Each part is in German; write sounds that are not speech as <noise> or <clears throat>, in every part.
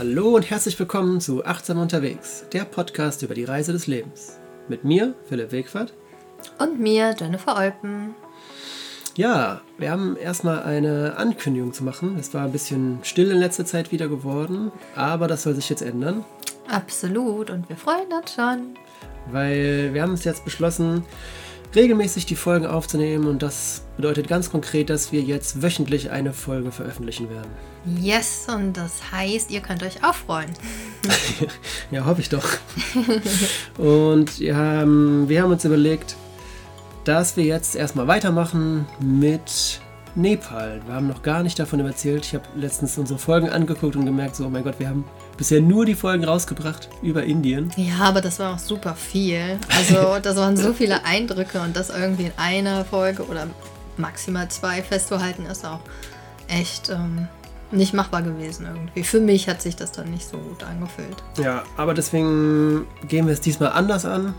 Hallo und herzlich willkommen zu Achtsam unterwegs, der Podcast über die Reise des Lebens. Mit mir, Philipp Wegfahrt. Und mir, Jennifer Eupen. Ja, wir haben erstmal eine Ankündigung zu machen. Es war ein bisschen still in letzter Zeit wieder geworden, aber das soll sich jetzt ändern. Absolut, und wir freuen uns schon. Weil wir haben es jetzt beschlossen, regelmäßig die Folgen aufzunehmen und das bedeutet ganz konkret, dass wir jetzt wöchentlich eine Folge veröffentlichen werden. Yes, und das heißt, ihr könnt euch auch freuen. <laughs> ja, hoffe ich doch. und ja, wir haben uns überlegt, dass wir jetzt erstmal weitermachen mit Nepal. Wir haben noch gar nicht davon erzählt. Ich habe letztens unsere Folgen angeguckt und gemerkt, so, oh mein Gott, wir haben bisher nur die Folgen rausgebracht über Indien. Ja, aber das war auch super viel. Also, <laughs> das waren so viele Eindrücke und das irgendwie in einer Folge oder maximal zwei festzuhalten, ist auch echt ähm, nicht machbar gewesen irgendwie. Für mich hat sich das dann nicht so gut angefühlt. Ja, aber deswegen gehen wir es diesmal anders an.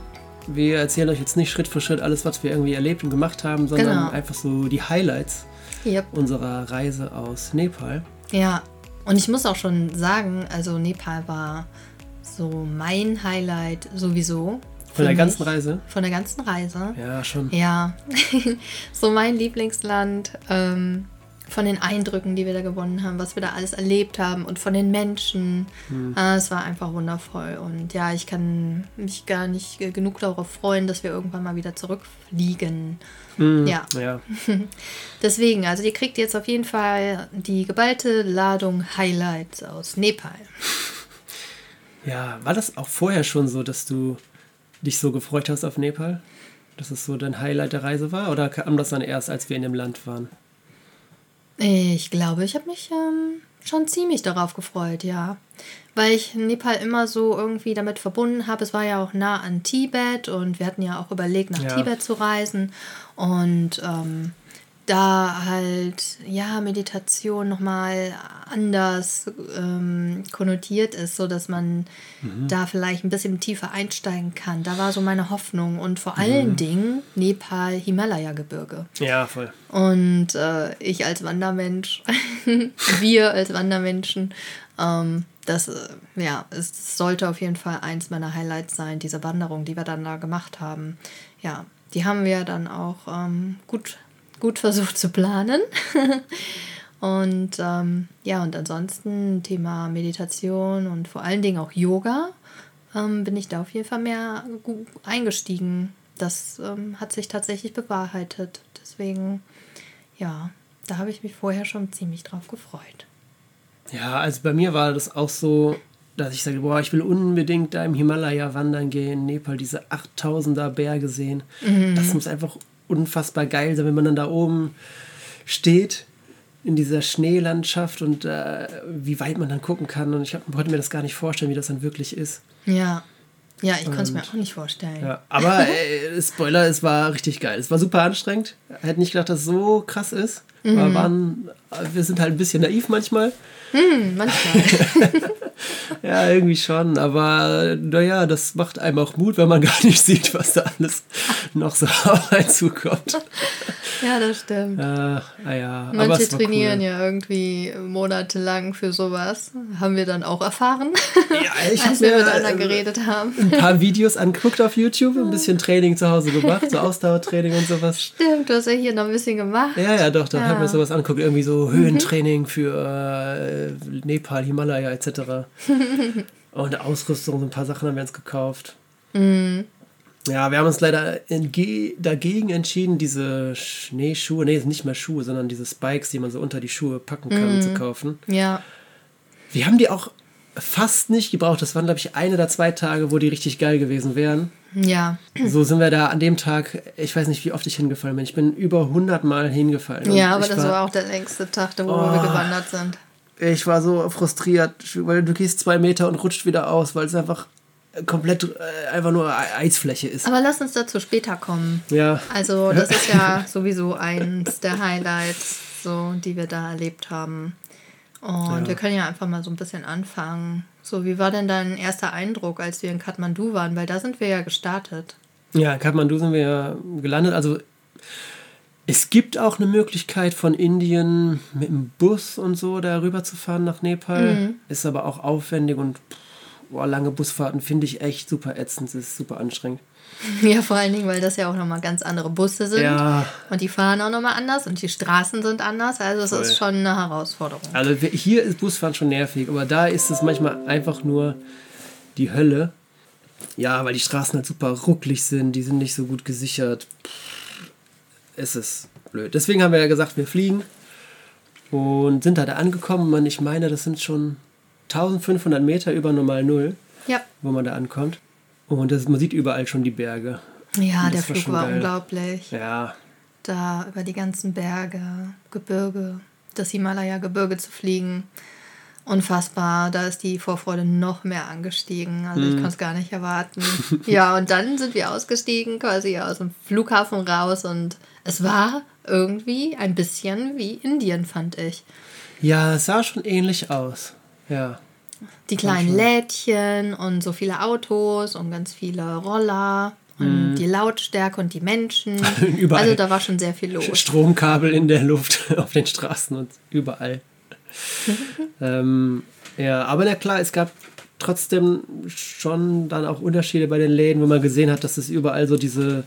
Wir erzählen euch jetzt nicht Schritt für Schritt alles, was wir irgendwie erlebt und gemacht haben, sondern genau. einfach so die Highlights yep. unserer Reise aus Nepal. Ja, und ich muss auch schon sagen, also Nepal war so mein Highlight sowieso. Von der mich. ganzen Reise? Von der ganzen Reise. Ja, schon. Ja, <laughs> so mein Lieblingsland. Ähm, von den Eindrücken, die wir da gewonnen haben, was wir da alles erlebt haben und von den Menschen. Hm. Äh, es war einfach wundervoll. Und ja, ich kann mich gar nicht genug darauf freuen, dass wir irgendwann mal wieder zurückfliegen. Hm. Ja. ja. <laughs> Deswegen, also ihr kriegt jetzt auf jeden Fall die geballte Ladung Highlights aus Nepal. Ja, war das auch vorher schon so, dass du dich so gefreut hast auf Nepal? Dass es so dein Highlight der Reise war? Oder kam das dann erst, als wir in dem Land waren? Ich glaube, ich habe mich ähm, schon ziemlich darauf gefreut, ja. Weil ich Nepal immer so irgendwie damit verbunden habe. Es war ja auch nah an Tibet und wir hatten ja auch überlegt, nach ja. Tibet zu reisen. Und ähm, da halt, ja, Meditation nochmal anders ähm, konnotiert ist, sodass man mhm. da vielleicht ein bisschen tiefer einsteigen kann. Da war so meine Hoffnung. Und vor mhm. allen Dingen Nepal, Himalaya-Gebirge. Ja, voll. Und äh, ich als Wandermensch, <laughs> wir als Wandermenschen, ähm, das, äh, ja, es sollte auf jeden Fall eins meiner Highlights sein, diese Wanderung, die wir dann da gemacht haben. Ja, die haben wir dann auch ähm, gut gut versucht zu planen. <laughs> und ähm, ja, und ansonsten Thema Meditation und vor allen Dingen auch Yoga ähm, bin ich da auf jeden Fall mehr eingestiegen. Das ähm, hat sich tatsächlich bewahrheitet. Deswegen, ja, da habe ich mich vorher schon ziemlich drauf gefreut. Ja, also bei mir war das auch so, dass ich sage, boah, ich will unbedingt da im Himalaya wandern gehen, Nepal diese 8000er Berge sehen. Mhm. Das muss einfach unfassbar geil sein, wenn man dann da oben steht in dieser Schneelandschaft und äh, wie weit man dann gucken kann. Und ich hab, konnte mir das gar nicht vorstellen, wie das dann wirklich ist. Ja. Ja, ich konnte es mir auch nicht vorstellen. Ja, aber <laughs> äh, Spoiler, es war richtig geil. Es war super anstrengend. Hätte nicht gedacht, dass es so krass ist. Mhm. Aber waren, wir sind halt ein bisschen naiv manchmal. Mhm, manchmal. <laughs> <laughs> ja, irgendwie schon. Aber naja, das macht einem auch Mut, wenn man <laughs> gar nicht sieht, was da alles noch so <laughs> auf einen zukommt. Ja, das stimmt. Äh, ah ja, Manche trainieren cool. ja irgendwie monatelang für sowas. Haben wir dann auch erfahren, ja, ich als wir miteinander äh, geredet haben. Ein paar Videos angeguckt auf YouTube, ein bisschen Training zu Hause gemacht, so Ausdauertraining und sowas. Stimmt, du hast ja hier noch ein bisschen gemacht. Ja, ja, doch, da ja. haben wir sowas angeguckt. Irgendwie so mhm. Höhentraining für äh, Nepal, Himalaya etc. <laughs> und Ausrüstung, so ein paar Sachen haben wir uns gekauft. Mhm. Ja, wir haben uns leider dagegen entschieden, diese Schneeschuhe, nee, nicht mehr Schuhe, sondern diese Spikes, die man so unter die Schuhe packen kann, mm. zu kaufen. Ja. Wir haben die auch fast nicht gebraucht. Das waren, glaube ich, ein oder zwei Tage, wo die richtig geil gewesen wären. Ja. So sind wir da an dem Tag, ich weiß nicht, wie oft ich hingefallen bin. Ich bin über 100 Mal hingefallen. Ja, aber das war, war, auch der längste Tag, wo oh, wir gewandert sind. Ich war so frustriert, weil du gehst zwei Meter und rutscht wieder aus, weil es einfach komplett äh, einfach nur Eisfläche ist. Aber lass uns dazu später kommen. Ja. Also das ist ja sowieso eins der Highlights, so, die wir da erlebt haben. Und ja. wir können ja einfach mal so ein bisschen anfangen. So, wie war denn dein erster Eindruck, als wir in Kathmandu waren? Weil da sind wir ja gestartet. Ja, in Kathmandu sind wir ja gelandet. Also Es gibt auch eine Möglichkeit von Indien mit dem Bus und so darüber zu fahren nach Nepal. Mhm. Ist aber auch aufwendig und boah, lange Busfahrten finde ich echt super ätzend. Das ist super anstrengend. <laughs> Ja, vor allen Dingen, weil das ja auch nochmal ganz andere Busse sind. Ja. Und die fahren auch nochmal anders und die Straßen sind anders. Also es Voll. ist schon eine Herausforderung. Also hier ist Busfahren schon nervig, aber da ist es manchmal einfach nur die Hölle. Ja, weil die Straßen halt super rucklig sind, die sind nicht so gut gesichert. Es ist blöd. Deswegen haben wir ja gesagt, wir fliegen und sind da, da angekommen. Und ich meine, das sind schon 1500 Meter über normal Null, Ja. wo man da ankommt. Und das, man sieht überall schon die Berge. Ja, der war Flug war geil. unglaublich. Ja, Da über die ganzen Berge, Gebirge, das Himalaya-Gebirge zu fliegen. Unfassbar, da ist die Vorfreude noch mehr angestiegen. Also Mhm. ich konnte es gar nicht erwarten. <laughs> ja, und dann sind wir ausgestiegen, quasi aus dem Flughafen raus und es war irgendwie ein bisschen wie Indien, fand ich. ja, es sah schon ähnlich aus. Ja. Die kleinen Lädchen und so viele Autos und ganz viele Roller und die Lautstärke und die Menschen. Mhm. <laughs> Überall. Also da war schon sehr viel los. Stromkabel in der Luft <laughs> auf den Straßen und überall. <laughs> ähm, ja, aber na klar, es gab trotzdem schon dann auch Unterschiede bei den Läden, wo man gesehen hat, dass es überall so diese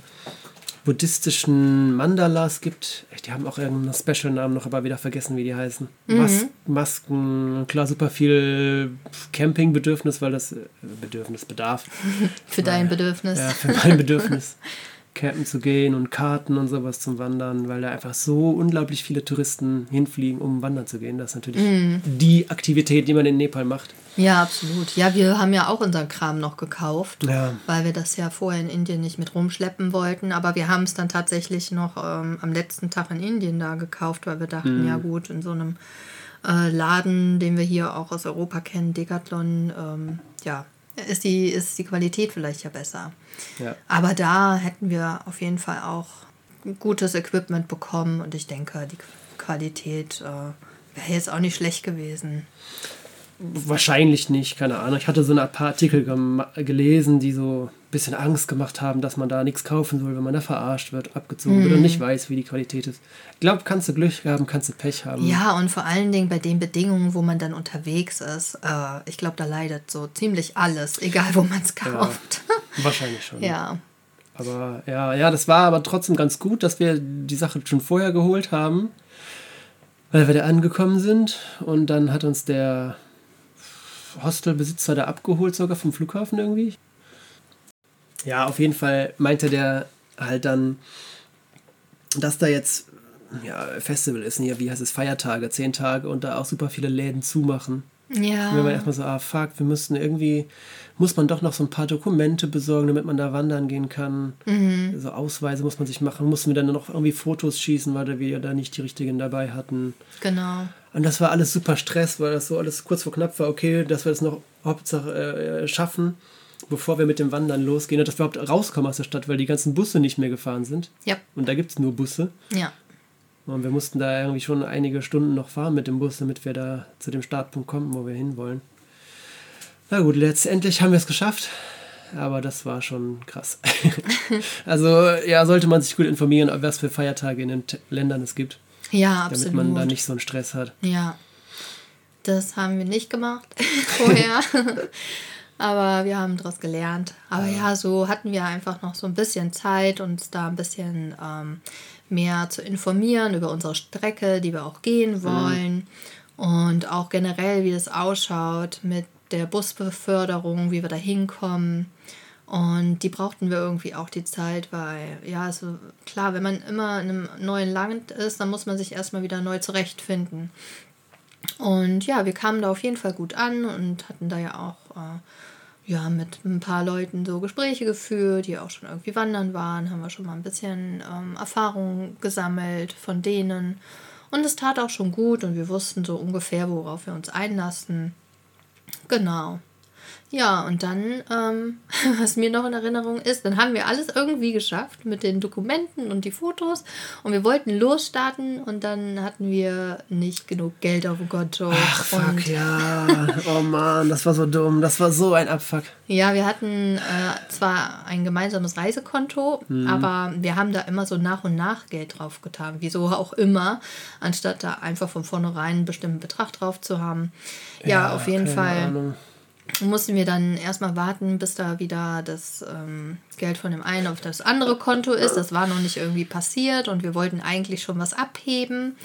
buddhistischen Mandalas gibt. Die haben auch irgendeinen Special-Namen noch, aber wieder vergessen, wie die heißen. Mas Masken, klar, super viel Campingbedürfnis, weil das äh, Bedürfnis bedarf. <laughs> Für dein Bedürfnis. Ja, für mein Bedürfnis. <laughs> Campen zu gehen und Karten und sowas zum Wandern, weil da einfach so unglaublich viele Touristen hinfliegen, um wandern zu gehen. Das ist natürlich Mhm. die Aktivität, die man in Nepal macht. Ja, absolut. Ja, wir haben ja auch unseren Kram noch gekauft, Ja. weil wir das ja vorher in Indien nicht mit rumschleppen wollten. Aber wir haben es dann tatsächlich noch ähm, am letzten Tag in Indien da gekauft, weil wir dachten, Mhm. ja gut, in so einem äh, Laden, den wir hier auch aus Europa kennen, Decathlon, ähm, ja, ist die, ist die Qualität vielleicht ja besser. Ja. Aber da hätten wir auf jeden Fall auch gutes Equipment bekommen und ich denke, die Qualität äh, wäre jetzt auch nicht schlecht gewesen. Wahrscheinlich nicht, keine Ahnung. Ich hatte so ein paar Artikel gelesen, die so bisschen Angst gemacht haben, dass man da nichts kaufen soll, wenn man da verarscht wird, abgezogen wird und Mhm. nicht weiß, wie die Qualität ist. Ich glaube, kannst du Glück haben, kannst du Pech haben. Ja, und vor allen Dingen bei den Bedingungen, wo man dann unterwegs ist, äh, ich glaube, da leidet so ziemlich alles, egal wo man es kauft. <laughs> Wahrscheinlich schon. Ja. Aber ja, ja, das war aber trotzdem ganz gut, dass wir die Sache schon vorher geholt haben, weil wir da angekommen sind und dann hat uns der Hostelbesitzer da abgeholt, sogar vom Flughafen irgendwie. Ja, auf jeden Fall meinte der halt dann, dass da jetzt ja, Festival ist, hier, wie heißt es, Feiertage, zehn Tage und da auch super viele Läden zumachen. Ja. Und wir waren erstmal so, ah fuck, wir müssen irgendwie, muss man doch noch so ein paar Dokumente besorgen, damit man da wandern gehen kann. Mhm. So Ausweise muss man sich machen, mussten wir dann noch irgendwie Fotos schießen, weil wir da nicht die richtigen dabei hatten. Genau. Und das war alles super Stress, weil das so alles kurz vor knapp war, okay, dass wir das noch Hauptsache äh, schaffen, bevor wir mit dem Wandern losgehen und dass wir überhaupt rauskommen aus der Stadt, weil die ganzen Busse nicht mehr gefahren sind. Ja. Und da gibt es nur Busse. Ja. Und wir mussten da irgendwie schon einige Stunden noch fahren mit dem Bus, damit wir da zu dem Startpunkt kommen, wo wir hinwollen. Na gut, letztendlich haben wir es geschafft. Aber das war schon krass. <laughs> <laughs> also, ja, sollte man sich gut informieren, was für Feiertage in den T Ländern es gibt. Ja, Damit absolut. man da nicht so einen Stress hat. Ja. Das haben wir nicht gemacht <laughs> vorher. Aber wir haben daraus gelernt. Aber ja. so hatten wir einfach noch so ein bisschen Zeit, uns da ein bisschen ähm, mehr zu informieren über unsere Strecke, die wir auch gehen wollen. Und auch generell, wie das ausschaut mit der Busbeförderung, wie wir da hinkommen. Und die brauchten wir irgendwie auch die Zeit, weil, ja, also klar, wenn man immer in einem neuen Land ist, dann muss man sich erstmal wieder neu zurechtfinden. Und ja, wir kamen da auf jeden Fall gut an und hatten da ja auch äh, ja, mit ein paar Leuten so Gespräche geführt, die auch schon irgendwie wandern waren, haben wir schon mal ein bisschen ähm, Erfahrung gesammelt von denen. Und es tat auch schon gut und wir wussten so ungefähr, worauf wir uns einlassen. Genau. Ja, und dann, ähm, <laughs> was mir noch in Erinnerung ist, dann haben wir alles irgendwie geschafft mit den Dokumenten und die Fotos und wir wollten losstarten und dann hatten wir nicht genug Geld auf dem Konto. Ach, fuck, ja. Oh Mann, das war so dumm. Das war so ein Abfuck. Ja, wir hatten äh, zwar ein gemeinsames Reisekonto, Mhm. aber wir haben da immer so nach und nach Geld drauf getan. Wieso auch immer, anstatt da einfach von vornherein einen bestimmten Betrag drauf zu haben. Ja, auf jeden keine Fall Ahnung. Mussten wir dann erstmal warten, bis da wieder das ähm, Geld von dem einen auf das andere Konto ist. Das war noch nicht irgendwie passiert und wir wollten eigentlich schon was abheben,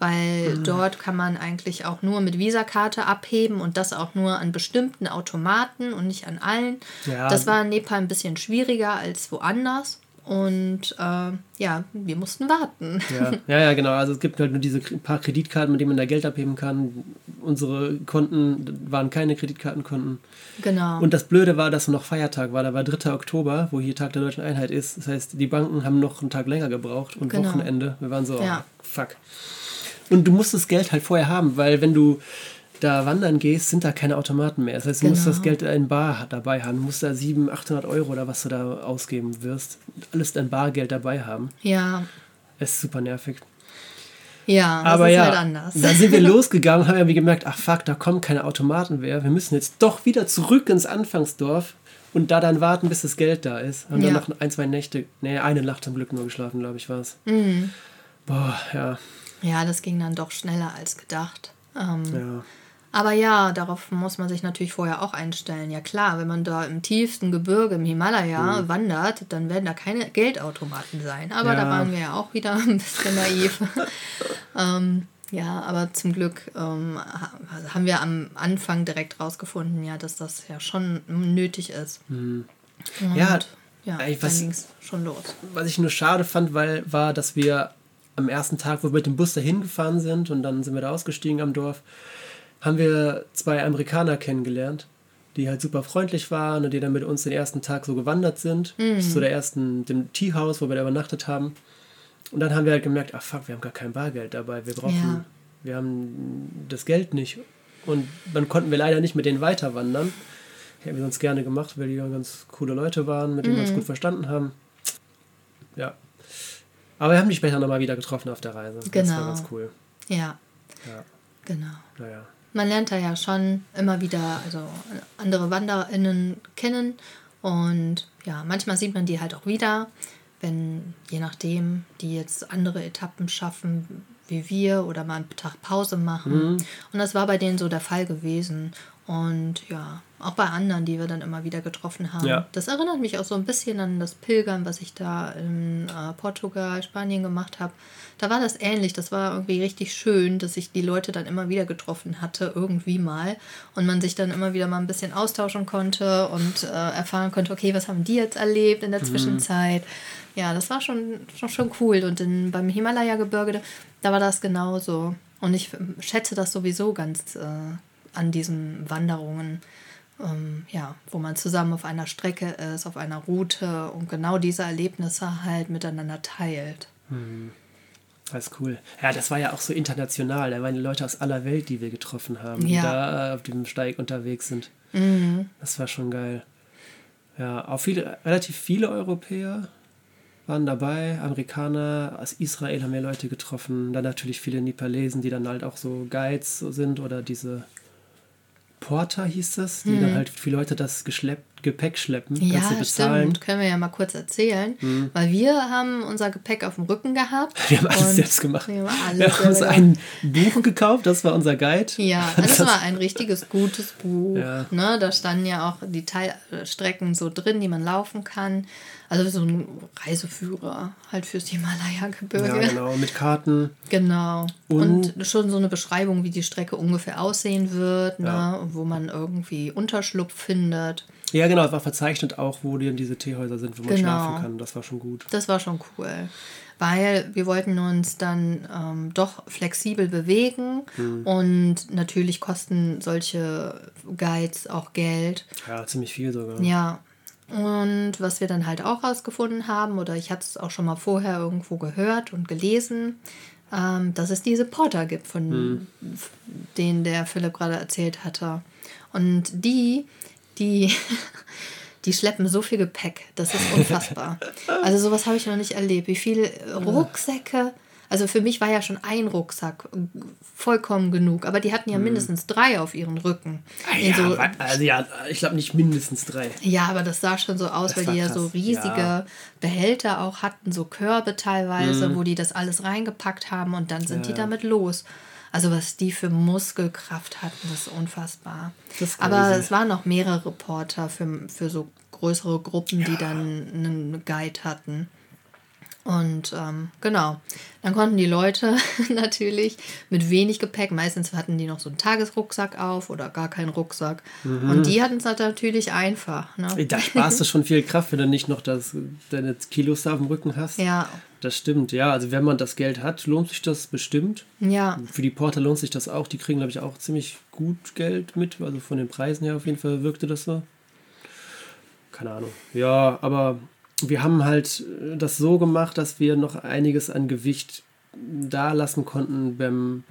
weil Mhm. dort kann man eigentlich auch nur mit Visakarte abheben und das auch nur an bestimmten Automaten und nicht an allen. Ja. Das war in Nepal ein bisschen schwieriger als woanders. Und äh, ja, wir mussten warten. Ja, <laughs> ja, ja, genau. Also es gibt halt nur diese paar Kreditkarten, mit denen man da Geld abheben kann. Unsere Konten waren keine Kreditkartenkonten. Genau. Und das Blöde war, dass noch Feiertag war. Da war 3. Oktober, wo hier Tag der Deutschen Einheit ist. Das heißt, die Banken haben noch einen Tag länger gebraucht und Genau. Wochenende. Wir waren so, Ja. oh, fuck. Und du musst das Geld halt vorher haben, weil wenn du da wandern gehst, sind da keine Automaten mehr. Das heißt, du musst Genau. das Geld in Bar dabei haben. Du musst da 700, 800 Euro oder was du da ausgeben wirst. Alles dein Bargeld dabei haben. ja, Es ist super nervig. ja, das Aber ist ja, halt anders. dann sind wir <laughs> losgegangen, haben irgendwie gemerkt, ach fuck, da kommen keine Automaten mehr. Wir müssen jetzt doch wieder zurück ins Anfangsdorf und da dann warten, bis das Geld da ist. Haben dann Ja. noch ein, zwei Nächte, nee, eine Nacht zum Glück nur geschlafen, glaube ich, war es. Mhm. Boah, ja, Ja, das ging dann doch schneller als gedacht. Ähm, ja. Aber ja, darauf muss man sich natürlich vorher auch einstellen. Ja klar, wenn man da im tiefsten Gebirge im Himalaya wandert, dann werden da keine Geldautomaten sein. Aber da Ja. waren wir ja auch wieder <laughs> ein bisschen naiv. <laughs> ähm, ja, aber zum Glück ähm, ha- haben wir am Anfang direkt rausgefunden, ja, dass das ja schon nötig ist. Und, Ja, ja, dann was- ging es schon los. Was ich nur schade fand, weil, war, dass wir am ersten Tag, wo wir mit dem Bus dahin gefahren sind und dann sind wir da ausgestiegen am Dorf, haben wir zwei Amerikaner kennengelernt, die halt super freundlich waren und die dann mit uns den ersten Tag so gewandert sind, bis zu der ersten, dem Teehaus, wo wir da übernachtet haben. Und dann haben wir halt gemerkt, ach fuck, wir haben gar kein Bargeld dabei, wir brauchen, Ja. wir haben das Geld nicht. Und dann konnten wir leider nicht mit denen weiter wandern. Hätten wir sonst gerne gemacht, weil die ganz coole Leute waren, mit denen wir uns gut verstanden haben. Ja. Aber wir haben die später nochmal wieder getroffen auf der Reise. Das war Genau. ganz cool. Ja, Ja, genau. naja. Man lernt da ja schon immer wieder also andere WanderInnen kennen und ja, manchmal sieht man die halt auch wieder, wenn je nachdem, die jetzt andere Etappen schaffen wie wir oder mal einen Tag Pause machen. Und das war bei denen so der Fall gewesen. Und ja, auch bei anderen, die wir dann immer wieder getroffen haben. Ja. Das erinnert mich auch so ein bisschen an das Pilgern, was ich da in äh, Portugal, Spanien gemacht habe. Da war das ähnlich. Das war irgendwie richtig schön, dass ich die Leute dann immer wieder getroffen hatte, irgendwie mal. Und man sich dann immer wieder mal ein bisschen austauschen konnte und äh, erfahren konnte, okay, was haben die jetzt erlebt in der Zwischenzeit. Ja, das war schon, schon, schon cool. Und in, beim Himalaya-Gebirge, da war das genauso. Und ich schätze das sowieso ganz äh, an diesen Wanderungen ähm, ja, wo man zusammen auf einer Strecke ist, auf einer Route und genau diese Erlebnisse halt miteinander teilt. Das ist cool. Ja, das war ja auch so international. Da waren die Leute aus aller Welt, die wir getroffen haben, die Ja. da äh, auf dem Steig unterwegs sind. Das war schon geil. Ja, auch viele, relativ viele Europäer waren dabei, Amerikaner, aus Israel haben wir Leute getroffen, dann natürlich viele Nepalesen, die dann halt auch so Guides sind oder diese Porter hieß das, die dann halt für Leute das geschleppt, Gepäck schleppen, kannst du Ja, bezahlen. stimmt. Können wir ja mal kurz erzählen. Weil wir haben unser Gepäck auf dem Rücken gehabt. Wir haben alles selbst gemacht. Wir haben alles Wir haben uns ein Buch gekauft, das war unser Guide. Ja, das war ein richtiges gutes Buch. Ja. Ne? Da standen ja auch die Teilstrecken so drin, die man laufen kann. Also so ein Reiseführer halt fürs Himalaya-Gebirge. Ja, genau, mit Karten. Genau. Und, Und- schon so eine Beschreibung, wie die Strecke ungefähr aussehen wird, Ja. ne? wo man irgendwie Unterschlupf findet. Ja, genau, es war verzeichnet auch, wo dann diese Teehäuser sind, wo man Genau. schlafen kann. Das war schon gut. Das war schon cool. Weil wir wollten uns dann ähm, doch flexibel bewegen Hm. und natürlich kosten solche Guides auch Geld. Ja, ziemlich viel sogar. Ja. Und was wir dann halt auch rausgefunden haben, oder ich hatte es auch schon mal vorher irgendwo gehört und gelesen, ähm, dass es diese Porter gibt, von Hm. denen der Philipp gerade erzählt hatte. Und die, die, <laughs> die schleppen so viel Gepäck. Das ist unfassbar. <laughs> also sowas habe ich noch nicht erlebt. Wie viele Rucksäcke. Also für mich war ja schon ein Rucksack vollkommen genug, aber die hatten ja mindestens drei auf ihren Rücken. Ah, ja, so, wa- also ja, ich glaube nicht mindestens drei. ja, aber das sah schon so aus, Das weil die ja so krass, riesige ja. Behälter auch hatten, so Körbe teilweise, Mhm. wo die das alles reingepackt haben und dann sind die Ja. damit los. Also was die für Muskelkraft hatten, das ist unfassbar. Das ist Aber es waren noch mehrere Reporter für, für so größere Gruppen, die dann einen Guide hatten. Und ähm, genau, dann konnten die Leute <laughs> natürlich mit wenig Gepäck, meistens hatten die noch so einen Tagesrucksack auf oder gar keinen Rucksack. Mhm. Und die hatten es halt natürlich einfach. Ne? Da sparst du schon viel Kraft, wenn du nicht noch das, deine Kilos da auf dem Rücken hast. Ja, Das stimmt, ja. Also wenn man das Geld hat, lohnt sich das bestimmt. ja, Für die Porter lohnt sich das auch. Die kriegen, glaube ich, auch ziemlich gut Geld mit. Also von den Preisen her auf jeden Fall wirkte das so. Keine Ahnung. Ja, aber wir haben halt äh, das so gemacht, dass wir noch einiges an Gewicht da lassen konnten beim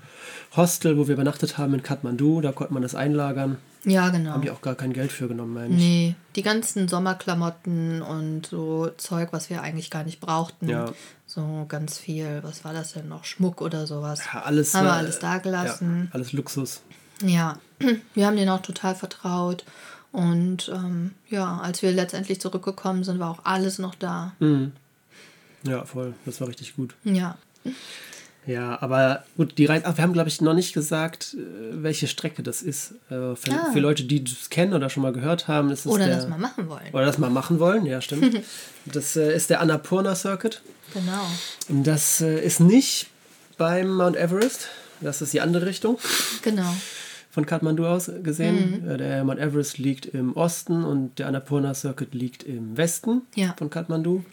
Hostel, wo wir übernachtet haben in Kathmandu. Da konnte man das einlagern. ja, genau. Haben die auch gar kein Geld für genommen, meine ich. Nee, die ganzen Sommerklamotten und so Zeug, was wir eigentlich gar nicht brauchten. Ja. So ganz viel, was war das denn noch? Schmuck oder sowas. Ja, alles Haben wir war- alles da gelassen. Ja, alles Luxus. Ja, <clears throat> wir haben denen auch total vertraut. Und ähm, ja, als wir letztendlich zurückgekommen sind, war auch alles noch da. Mhm. Ja, voll. Das war richtig gut. Ja. Ja, aber gut, die Reise. Ach, wir haben, glaube ich, noch nicht gesagt, äh, welche Strecke das ist. Äh, Für, Ah. für Leute, die das kennen oder schon mal gehört haben, ist es Oder der, das mal machen wollen. Oder das mal machen wollen, ja, stimmt. <laughs> das äh, ist der Annapurna Circuit. Genau. Und Das äh, ist nicht beim Mount Everest. Das ist die andere Richtung Genau. Von Kathmandu aus gesehen. Mhm. Äh, Der Mount Everest liegt im Osten und der Annapurna Circuit liegt im Westen Ja. von Kathmandu.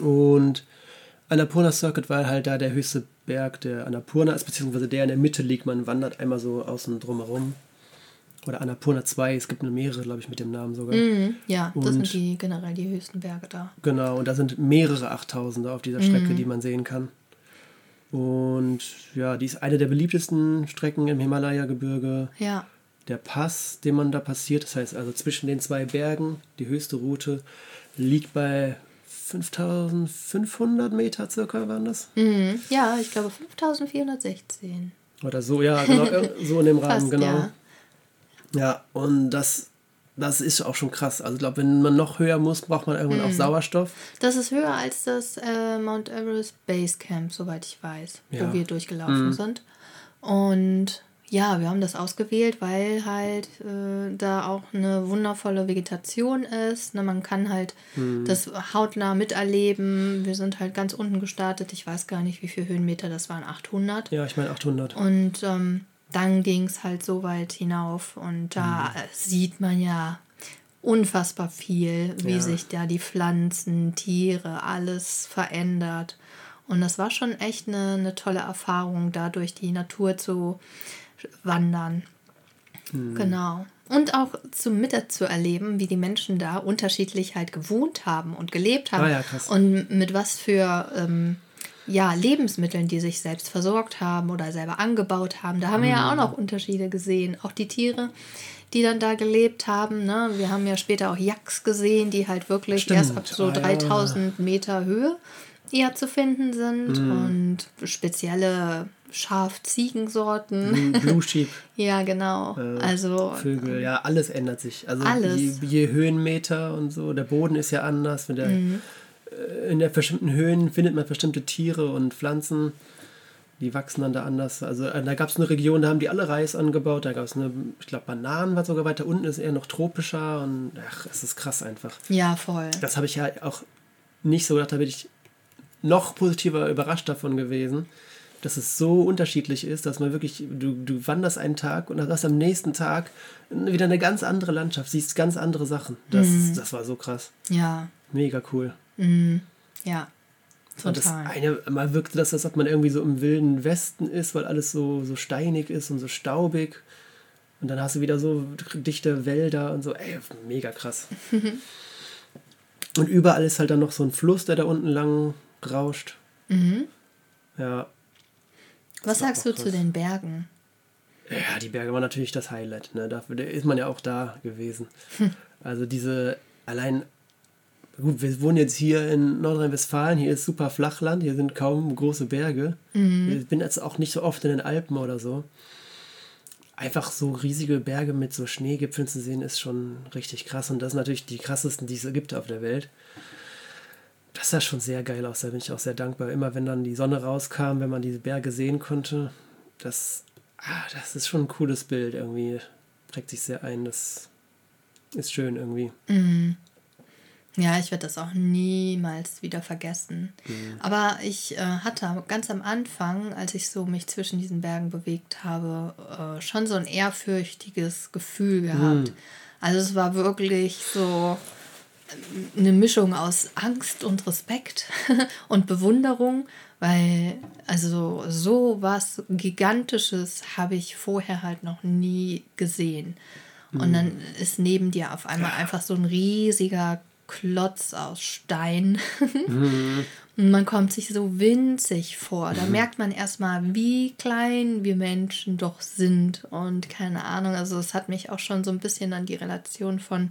Und Annapurna Circuit war halt da der höchste Berg der Annapurna ist, beziehungsweise der in der Mitte liegt. Man wandert einmal so außen drumherum. Oder Annapurna 2, es gibt eine mehrere, glaube ich, mit dem Namen sogar. Mhm. Ja, das Und- sind die generell die höchsten Berge da. Genau, und da sind mehrere Achttausender auf dieser Strecke, Mhm. die man sehen kann. Und ja, die ist eine der beliebtesten Strecken im Himalaya-Gebirge. Ja. Der Pass, den man da passiert, das heißt also zwischen den zwei Bergen, die höchste Route, liegt bei 5500 Meter circa, waren das? Mhm. Ja, ich glaube 5416. Oder so, ja, genau, <laughs> so in dem Rahmen, Fast, genau. ja. Ja, und das, das ist auch schon krass. Also ich glaube, wenn man noch höher muss, braucht man irgendwann Mhm. auch Sauerstoff. Das ist höher als das äh, Mount Everest Base Camp, soweit ich weiß, Ja. wo wir durchgelaufen Mhm. sind. Und ja, wir haben das ausgewählt, weil halt äh, da auch eine wundervolle Vegetation ist. Ne, man kann halt Mhm. das hautnah miterleben. Wir sind halt ganz unten gestartet. Ich weiß gar nicht, wie viele Höhenmeter das waren. 800. Ja, ich meine 800. Und ähm, dann ging es halt so weit hinauf und da Mhm. sieht man ja unfassbar viel, wie Ja. sich da die Pflanzen, Tiere, alles verändert. Und das war schon echt eine, eine tolle Erfahrung, da durch die Natur zu wandern. Mhm. Genau. Und auch zu mitzuerleben, wie die Menschen da unterschiedlich halt gewohnt haben und gelebt haben. Ah ja, krass. Und mit was für ähm, ja, Lebensmitteln die sich selbst versorgt haben oder selber angebaut haben. Da haben wir ja Mhm. auch noch Unterschiede gesehen. Auch die Tiere, die dann da gelebt haben. Ne? Wir haben ja später auch Yaks gesehen, die halt wirklich Stimmt. erst ab so Ah, ja. 3000 Meter Höhe eher zu finden sind. Mhm. Und spezielle Schaf-Ziegensorten. <laughs> Blue Sheep. Ja, genau. Äh, also Vögel, ja, alles ändert sich. Also Alles. Je, je Höhenmeter und so, der Boden ist ja anders. Wenn der, Mhm. In der bestimmten Höhen findet man bestimmte Tiere und Pflanzen, die wachsen dann da anders. Also äh, da gab es eine Region, da haben die alle Reis angebaut. Da gab es eine, ich glaube, Bananen war sogar weiter unten, ist eher noch tropischer und ach, es ist krass einfach. ja, voll. Das habe ich ja auch nicht so gedacht, da bin ich noch positiver überrascht davon gewesen, dass es so unterschiedlich ist, dass man wirklich, du, du wanderst einen Tag und dann hast du am nächsten Tag wieder eine ganz andere Landschaft, siehst ganz andere Sachen. Das, Mhm. das war so krass. Ja, Mega cool. Ja. Und das Total. eine Mal wirkte das, als ob man irgendwie so im wilden Westen ist, weil alles so, so steinig ist und so staubig. Und dann hast du wieder so dichte Wälder und so. Ey, mega krass. <laughs> und überall ist halt dann noch so ein Fluss, der da unten lang rauscht. Mhm. Ja. Was sagst du zu krass. den Bergen? Ja, die Berge waren natürlich das Highlight. Ne? Dafür ist man ja auch da gewesen. Hm. <laughs> Also diese, allein, gut, wir wohnen jetzt hier in Nordrhein-Westfalen, hier ist super Flachland, hier sind kaum große Berge. Mhm. Ich bin jetzt auch nicht so oft in den Alpen oder so. Einfach so riesige Berge mit so Schneegipfeln zu sehen, ist schon richtig krass. Und das sind natürlich die krassesten, die es gibt auf der Welt. Das sah schon sehr geil aus, da bin ich auch sehr dankbar. Immer wenn dann die Sonne rauskam, wenn man diese Berge sehen konnte, das, ah, das ist schon ein cooles Bild irgendwie. Prägt sich sehr ein, das ist schön irgendwie. Mhm. Ja, ich werde das auch niemals wieder vergessen. Mhm. Aber ich äh, hatte ganz am Anfang, als ich so mich zwischen diesen Bergen bewegt habe, äh, schon so ein ehrfürchtiges Gefühl gehabt. Mhm. Also es war wirklich so eine Mischung aus Angst und Respekt <laughs> und Bewunderung, weil also so was Gigantisches habe ich vorher halt noch nie gesehen. Und mhm. dann ist neben dir auf einmal einfach so ein riesiger Klotz aus Stein. mhm. <laughs> Und man kommt sich so winzig vor. Da mhm. merkt man erstmal, wie klein wir Menschen doch sind. Und keine Ahnung, also es hat mich auch schon so ein bisschen an die Relation von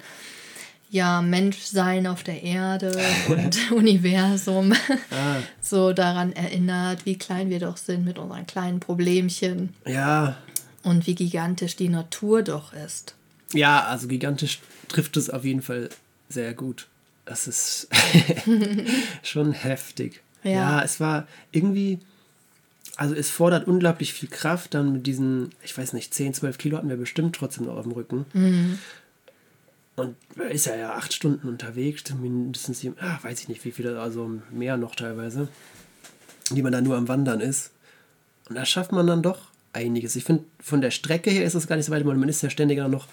ja, Menschsein auf der Erde <laughs> und <laughs> Universum ah. so daran erinnert, wie klein wir doch sind mit unseren kleinen Problemchen. Ja. Und wie gigantisch die Natur doch ist. Ja, also gigantisch trifft es auf jeden Fall sehr gut. Das ist <laughs> schon heftig. Ja. ja, es war irgendwie, also es fordert unglaublich viel Kraft, dann mit diesen, ich weiß nicht, 10, 12 Kilo hatten wir bestimmt trotzdem noch auf dem Rücken. Mhm. Und ist ja ja acht Stunden unterwegs, mindestens, ach, weiß ich nicht, wie viele, also mehr noch teilweise, die man da nur am Wandern ist. Und da schafft man dann doch einiges. Ich finde, von der Strecke her ist es gar nicht so weit, weil man ist ja ständig noch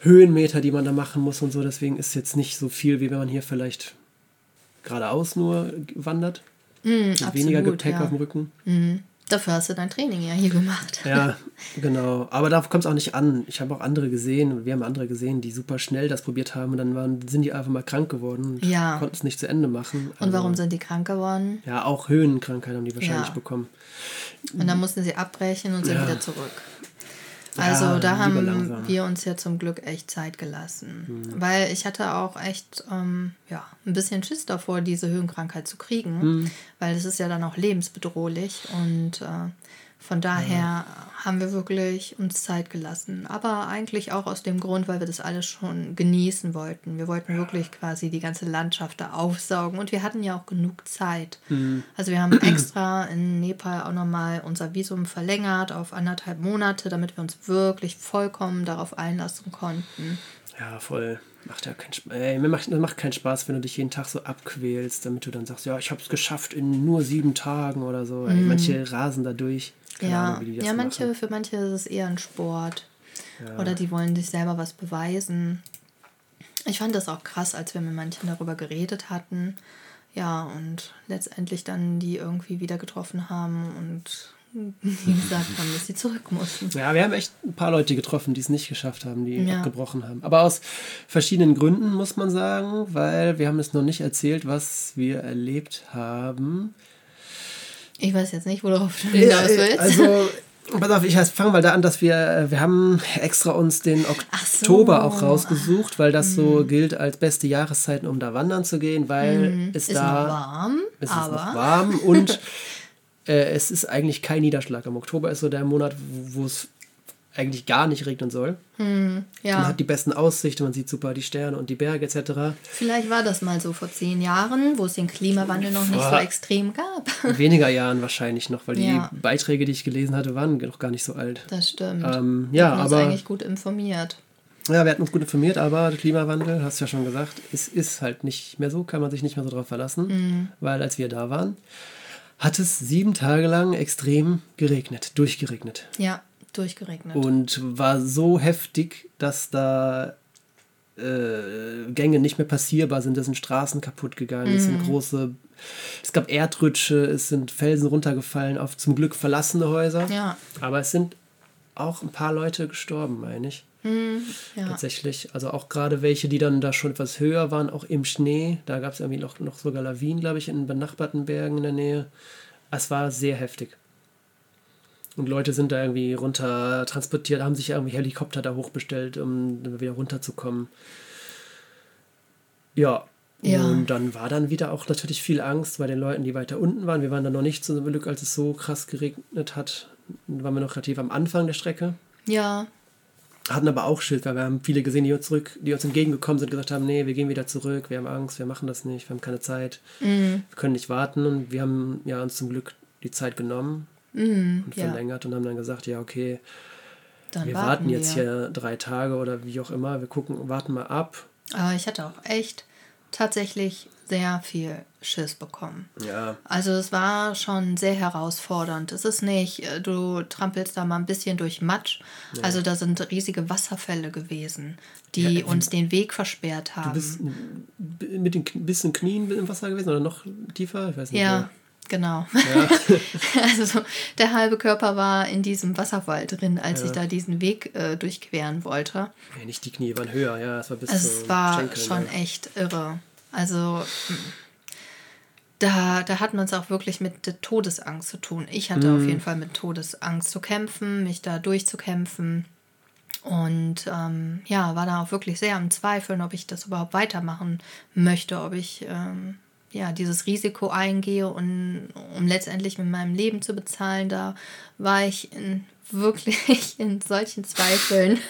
Höhenmeter, die man da machen muss und so. Deswegen ist es jetzt nicht so viel, wie wenn man hier vielleicht geradeaus nur wandert. Mm, absolut, weniger Gepäck ja. auf dem Rücken. Mm. Dafür hast du dein Training ja hier gemacht. Ja, <laughs> genau. Aber darauf kommt es auch nicht an. Ich habe auch andere gesehen, wir haben andere gesehen, die super schnell das probiert haben und dann waren, sind die einfach mal krank geworden und ja. konnten es nicht zu Ende machen. Also, und warum sind die krank geworden? Ja, auch Höhenkrankheit haben die wahrscheinlich ja. bekommen. Und dann mussten sie abbrechen und sind ja. wieder zurück. Also ja, da haben langsam. wir uns ja zum Glück echt Zeit gelassen. Mhm. Weil ich hatte auch echt ähm, ja, ein bisschen Schiss davor, diese Höhenkrankheit zu kriegen. Mhm. Weil es ist ja dann auch lebensbedrohlich. Und äh, von daher ja. haben wir wirklich uns Zeit gelassen. Aber eigentlich auch aus dem Grund, weil wir das alles schon genießen wollten. Wir wollten wirklich quasi die ganze Landschaft da aufsaugen und wir hatten ja auch genug Zeit. Mhm. Also wir haben <clears throat> extra in Nepal auch nochmal unser Visum verlängert auf anderthalb Monate, damit wir uns wirklich vollkommen darauf einlassen konnten. Ja, voll. Macht ja keinen Spaß. Ey, mir macht, macht keinen Spaß, wenn du dich jeden Tag so abquälst, damit du dann sagst, ja, ich habe es geschafft in nur sieben Tagen oder so. Ey, mhm. Manche rasen da durch. Keine ja, Ahnung, ja manche, für manche ist es eher ein Sport. Ja. Oder die wollen sich selber was beweisen. Ich fand das auch krass, als wir mit manchen darüber geredet hatten. Ja, und letztendlich dann die irgendwie wieder getroffen haben und <laughs> die gesagt haben, dass sie zurück mussten. Ja, wir haben echt ein paar Leute getroffen, die es nicht geschafft haben, die ja. abgebrochen haben. Aber aus verschiedenen Gründen, muss man sagen, weil wir haben es noch nicht erzählt, was wir erlebt haben. Ich weiß jetzt nicht, worauf du hinaus willst. Also, <laughs> pass auf, ich fange mal da an, dass wir, äh, wir haben extra uns den Oktober so. auch rausgesucht, weil das mhm. so gilt als beste Jahreszeit, um da wandern zu gehen, weil mhm. es ist da... Noch warm, es aber... ist noch warm und <laughs> äh, es ist eigentlich kein Niederschlag. Im Oktober ist so der Monat, wo es eigentlich gar nicht regnen soll. Hm, ja. Man hat die besten Aussichten, man sieht super die Sterne und die Berge etc. Vielleicht war das mal so vor zehn Jahren, wo es den Klimawandel noch nicht so extrem gab. <laughs> Weniger Jahren wahrscheinlich noch, weil ja. die Beiträge, die ich gelesen hatte, waren noch gar nicht so alt. Das stimmt. Ähm, ja, wir aber uns eigentlich gut informiert. Ja, wir hatten uns gut informiert, aber der Klimawandel, hast du ja schon gesagt, es ist halt nicht mehr so, kann man sich nicht mehr so drauf verlassen, mhm. weil als wir da waren, hat es sieben Tage lang extrem geregnet, durchgeregnet. Ja, durchgeregnet. Und war so heftig, dass da äh, Gänge nicht mehr passierbar sind. Da sind Straßen kaputt gegangen. Mm. Es sind mhm. große. Es gab Erdrütsche, es sind Felsen runtergefallen auf zum Glück verlassene Häuser. Ja. Aber es sind auch ein paar Leute gestorben, meine ich. Mm, ja. Tatsächlich. Also auch gerade welche, die dann da schon etwas höher waren, auch im Schnee. Da gab es irgendwie noch, noch sogar Lawinen, glaube ich, in benachbarten Bergen in der Nähe. Es war sehr heftig. Und Leute sind da irgendwie runter transportiert, haben sich irgendwie Helikopter da hochbestellt, um wieder runterzukommen. Ja. Ja. Und dann war dann wieder auch natürlich viel Angst bei den Leuten, die weiter unten waren. Wir waren dann noch nicht zum Glück, als es so krass geregnet hat. Da waren wir noch relativ am Anfang der Strecke. Ja, Hatten aber auch Schild, weil wir haben viele gesehen, die uns zurück, die uns entgegengekommen sind, gesagt haben, nee, wir gehen wieder zurück, wir haben Angst, wir machen das nicht, wir haben keine Zeit, Mhm. wir können nicht warten. Und wir haben ja uns zum Glück die Zeit genommen und ja. verlängert und haben dann gesagt, ja, okay, dann wir warten jetzt hier drei Tage oder wie auch immer, wir gucken, warten mal ab. Aber ich hatte auch echt tatsächlich sehr viel Schiss bekommen. Ja, Also es war schon sehr herausfordernd. Es ist nicht, äh, du trampelst da mal ein bisschen durch Matsch. Also da sind riesige Wasserfälle gewesen, die Ja, wie- uns den Weg versperrt du haben. bist b- mit den Kn- bis zum Knien im Wasser gewesen oder noch tiefer? Ich weiß nicht. ja, genau. Ja. <laughs> Also so, der halbe Körper war in diesem Wasserfall drin, als ich da diesen Weg äh, durchqueren wollte. nee, nicht die Knie waren höher, ja, es war bis Also es war Schenkeln, schon ja. echt irre. Also mm, da, da hatten wir uns auch wirklich mit der Todesangst zu tun. Ich hatte Mhm. auf jeden Fall mit Todesangst zu kämpfen, mich da durchzukämpfen. Und ähm, ja, war da auch wirklich sehr am Zweifeln, ob ich das überhaupt weitermachen möchte, ob ich ähm, ja, dieses Risiko eingehe, und, um letztendlich mit meinem Leben zu bezahlen. Da war ich in, <laughs> wirklich in solchen Zweifeln. <laughs>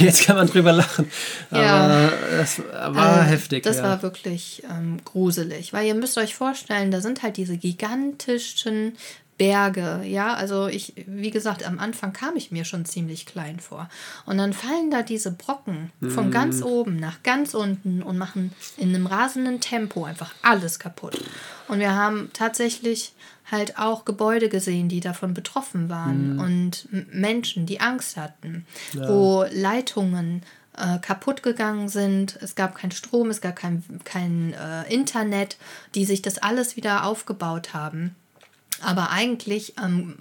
Jetzt kann man drüber lachen. Ja. Aber das war Also, heftig. Das ja. war wirklich ähm, gruselig, weil ihr müsst euch vorstellen, da sind halt diese gigantischen Berge, ja, also ich, wie gesagt, am Anfang kam ich mir schon ziemlich klein vor. Und dann fallen da diese Brocken von Mhm. ganz oben nach ganz unten und machen in einem rasenden Tempo einfach alles kaputt. Und wir haben tatsächlich halt auch Gebäude gesehen, die davon betroffen waren und M- Menschen, die Angst hatten, wo Leitungen äh, kaputt gegangen sind. Es gab keinen Strom, es gab kein, kein äh, Internet, die sich das alles wieder aufgebaut haben. Aber eigentlich am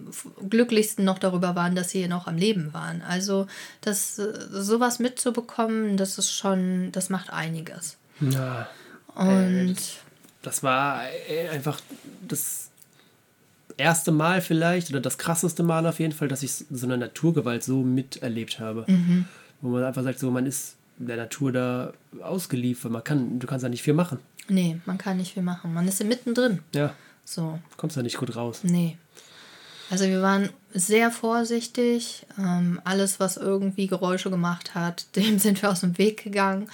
glücklichsten noch darüber waren, dass sie noch am Leben waren. Also das, äh, sowas mitzubekommen, das ist schon, das macht einiges. ja. Und Das war äh, einfach das erste Mal vielleicht oder das krasseste Mal auf jeden Fall, dass ich so eine Naturgewalt so miterlebt habe. Mhm. Wo man einfach sagt, so man ist der Natur da ausgeliefert. Man kann, du kannst da nicht viel machen. nee, man kann nicht viel machen. Man ist ja mittendrin. Ja, So. kommst da nicht gut raus. Nee. Also wir waren sehr vorsichtig. Ähm, alles, was irgendwie Geräusche gemacht hat, <laughs> dem sind wir aus dem Weg gegangen.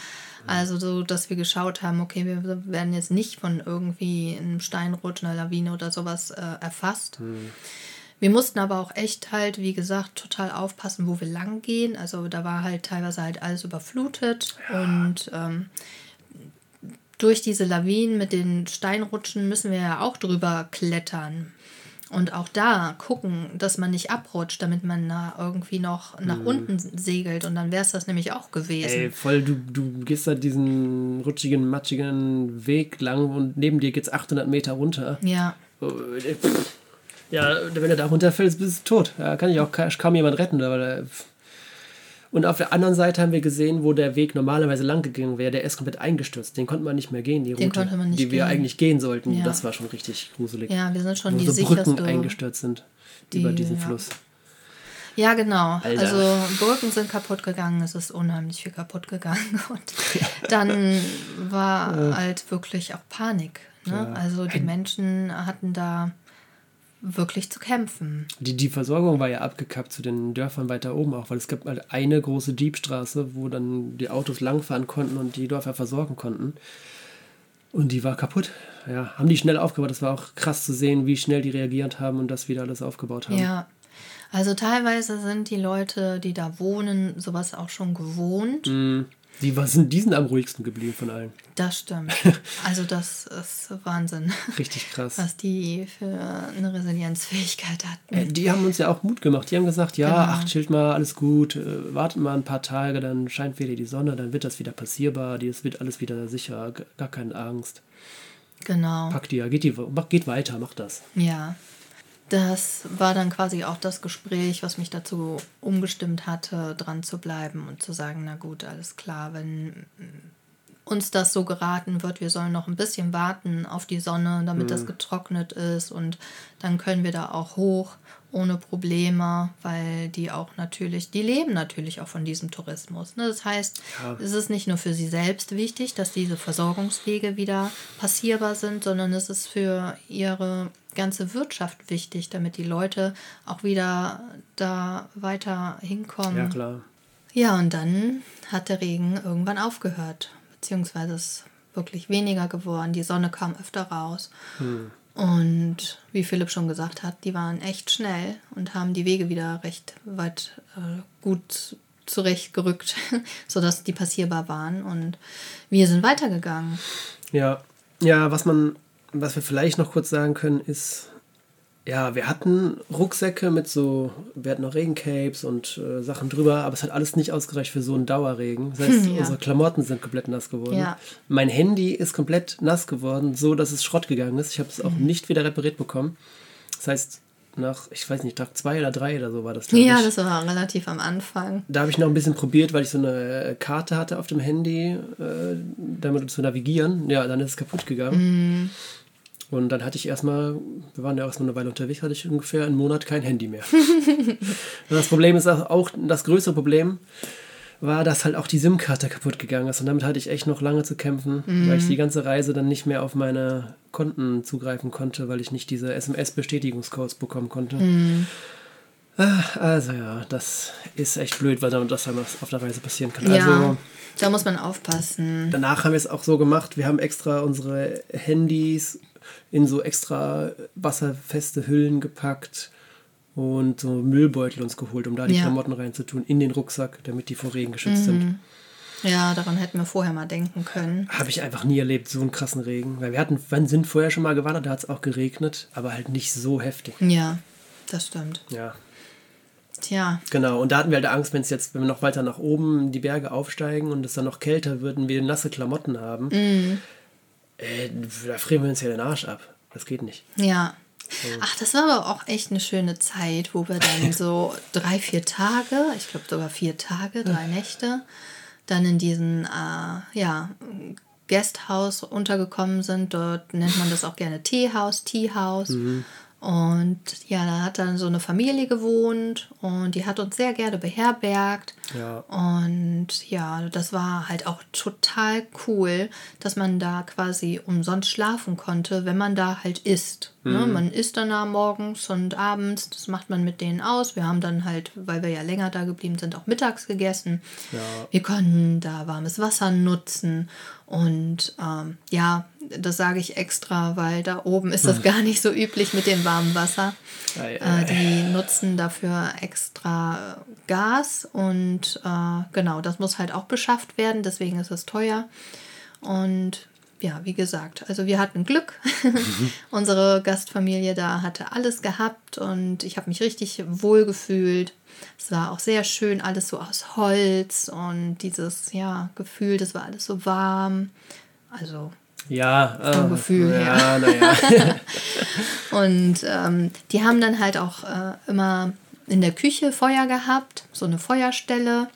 Also so, dass wir geschaut haben, okay, wir werden jetzt nicht von irgendwie einem Steinrutsch, einer Lawine oder sowas äh, erfasst. Wir mussten aber auch echt halt, wie gesagt, total aufpassen, wo wir lang gehen. Also da war halt teilweise halt alles überflutet und ähm, durch diese Lawinen mit den Steinrutschen müssen wir ja auch drüber klettern. Und auch da gucken, dass man nicht abrutscht, damit man da irgendwie noch nach unten segelt. Und dann wäre es das nämlich auch gewesen. Ey, voll, du, du gehst da diesen rutschigen, matschigen Weg lang und neben dir geht's 800 Meter runter. Ja, Äh. Ja, wenn du da runterfällst, bist du tot. Da kann ich auch ka- kaum jemand retten. Aber da, pff. Und auf der anderen Seite haben wir gesehen, wo der Weg normalerweise lang gegangen wäre. Der ist komplett eingestürzt. Den konnte man nicht mehr gehen, die Den Route, die wir gehen. eigentlich gehen sollten. Ja. Das war schon richtig gruselig. ja, wir sind schon wo die so sicherste. Brücken eingestürzt sind über die- diesen ja. Fluss. Ja, genau. Alter. Also Brücken sind kaputt gegangen, es ist unheimlich viel kaputt gegangen. <laughs> Und <laughs> dann war halt wirklich auch Panik. Ne? Ja. Also die Menschen hatten da wirklich zu kämpfen. Die, die Versorgung war ja abgekappt zu den Dörfern weiter oben auch, weil es gab halt eine große Diebstraße, wo dann die Autos langfahren konnten und die Dörfer versorgen konnten. Und die war kaputt. Ja, haben die schnell aufgebaut. Das war auch krass zu sehen, wie schnell die reagiert haben und das wieder alles aufgebaut haben. Ja. Also teilweise sind die Leute, die da wohnen, sowas auch schon gewohnt. Mm, Die sind diesen am ruhigsten geblieben von allen. Das stimmt. <laughs> Also das ist Wahnsinn, Richtig krass. was die für eine Resilienzfähigkeit hatten. Äh, Die haben uns ja auch Mut gemacht. Die haben gesagt, ja, Genau. ach, chillt mal, alles gut, äh, wartet mal ein paar Tage, dann scheint wieder die Sonne, dann wird das wieder passierbar, es wird alles wieder sicher, gar keine Angst. Genau. Packt die ja, geht, die, geht weiter, macht das. Ja. Das war dann quasi auch das Gespräch, was mich dazu umgestimmt hatte, dran zu bleiben und zu sagen, na gut, alles klar, wenn uns das so geraten wird, wir sollen noch ein bisschen warten auf die Sonne, damit mhm. das getrocknet ist und dann können wir da auch hoch ohne Probleme, weil die auch natürlich, die leben natürlich auch von diesem Tourismus. Ne? Das heißt, ja. es ist nicht nur für sie selbst wichtig, dass diese Versorgungswege wieder passierbar sind, sondern es ist für ihre ganze Wirtschaft wichtig, damit die Leute auch wieder da weiter hinkommen. Ja, klar. Ja, und dann hat der Regen irgendwann aufgehört, beziehungsweise es ist wirklich weniger geworden. Die Sonne kam öfter raus. Hm. Und wie Philipp schon gesagt hat, die waren echt schnell und haben die Wege wieder recht weit äh, gut zurechtgerückt, <laughs> sodass die passierbar waren. Und wir sind weitergegangen. Ja, ja, was man, was wir vielleicht noch kurz sagen können, ist, ja, wir hatten Rucksäcke mit so, wir hatten noch Regencapes und äh, Sachen drüber, aber es hat alles nicht ausgereicht für so einen Dauerregen. Das heißt, <laughs> ja. unsere Klamotten sind komplett nass geworden. Ja. Mein Handy ist komplett nass geworden, so dass es Schrott gegangen ist. Ich habe es auch mhm. nicht wieder repariert bekommen. Das heißt, nach, ich weiß nicht, Tag zwei oder drei oder so war das. Ja, ich. das war relativ am Anfang. Da habe ich noch ein bisschen probiert, weil ich so eine äh, Karte hatte auf dem Handy, äh, damit zu navigieren. Ja, dann ist es kaputt gegangen. Mhm. Und dann hatte ich erstmal, wir waren ja erstmal eine Weile unterwegs, hatte ich ungefähr einen Monat kein Handy mehr. <laughs> das Problem ist auch, das größere Problem war, dass halt auch die SIM-Karte kaputt gegangen ist. Und damit hatte ich echt noch lange zu kämpfen, mhm. weil ich die ganze Reise dann nicht mehr auf meine Konten zugreifen konnte, weil ich nicht diese SMS-Bestätigungscodes bekommen konnte. Mhm. Ah, also ja, das ist echt blöd, weil damit das dann auf der Reise passieren kann. Ja, also, da muss man aufpassen. Danach haben wir es auch so gemacht, wir haben extra unsere Handys in so extra wasserfeste Hüllen gepackt und so Müllbeutel uns geholt, um da die ja. Klamotten reinzutun, in den Rucksack, damit die vor Regen geschützt mhm. sind. Ja, daran hätten wir vorher mal denken können. Habe ich einfach nie erlebt, so einen krassen Regen. Weil wir hatten, wann sind vorher schon mal gewandert, da hat es auch geregnet, aber halt nicht so heftig. Ja, das stimmt. Ja. Tja. Genau, und da hatten wir halt Angst, wenn es jetzt, wenn wir noch weiter nach oben die Berge aufsteigen und es dann noch kälter wird und wir nasse Klamotten haben, mhm äh, da frieren wir uns ja den Arsch ab. Das geht nicht. Ja. Ach, das war aber auch echt eine schöne Zeit, wo wir dann so <laughs> drei, vier Tage, ich glaube sogar vier Tage, drei Nächte, dann in diesen, äh, ja, Guesthouse untergekommen sind. Dort nennt man das auch gerne Teehaus, Teehaus. Mhm. Und ja, da hat dann so eine Familie gewohnt und die hat uns sehr gerne beherbergt. Ja. Und ja, das war halt auch total cool, dass man da quasi umsonst schlafen konnte, wenn man da halt isst. Ne? Mhm. Man isst dann da morgens und abends, das macht man mit denen aus. Wir haben dann halt, weil wir ja länger da geblieben sind, auch mittags gegessen. Ja. Wir konnten da warmes Wasser nutzen und ähm, ja, das sage ich extra, weil da oben ist das hm. gar nicht so üblich mit dem warmen Wasser. Ei, ei, äh, die nutzen dafür extra Gas und äh, genau, das muss halt auch beschafft werden, deswegen ist es teuer. Und ja, wie gesagt, also wir hatten Glück. Mhm. <laughs> Unsere Gastfamilie da hatte alles gehabt und ich habe mich richtig wohl gefühlt. Es war auch sehr schön, alles so aus Holz und dieses ja, Gefühl, das war alles so warm. Also ja, vom äh, Gefühl ja, her. Ja. <laughs> und ähm, die haben dann halt auch äh, immer in der Küche Feuer gehabt, so eine Feuerstelle.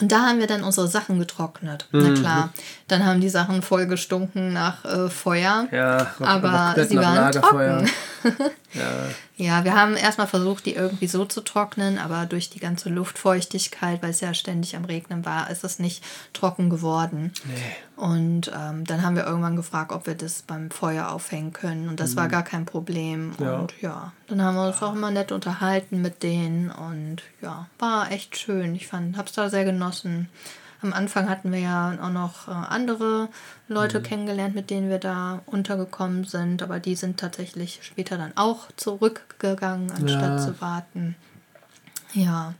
Und da haben wir dann unsere Sachen getrocknet. Mhm. Na klar, dann haben die Sachen voll gestunken nach äh, Feuer. Ja, aber sie waren trocken. <laughs> ja. ja, wir haben erstmal versucht, die irgendwie so zu trocknen, aber durch die ganze Luftfeuchtigkeit, weil es ja ständig am Regnen war, ist es nicht trocken geworden. Nee. Und ähm, dann haben wir irgendwann gefragt, ob wir das beim Feuer aufhängen können. Und das mhm. war gar kein Problem. Ja. Und ja, dann haben wir uns auch immer nett unterhalten mit denen. Und ja, war echt schön. Ich fand, hab's da sehr genossen. Am Anfang hatten wir ja auch noch äh, andere Leute mhm. kennengelernt, mit denen wir da untergekommen sind, aber die sind tatsächlich später dann auch zurückgegangen, anstatt ja. zu warten. Ja,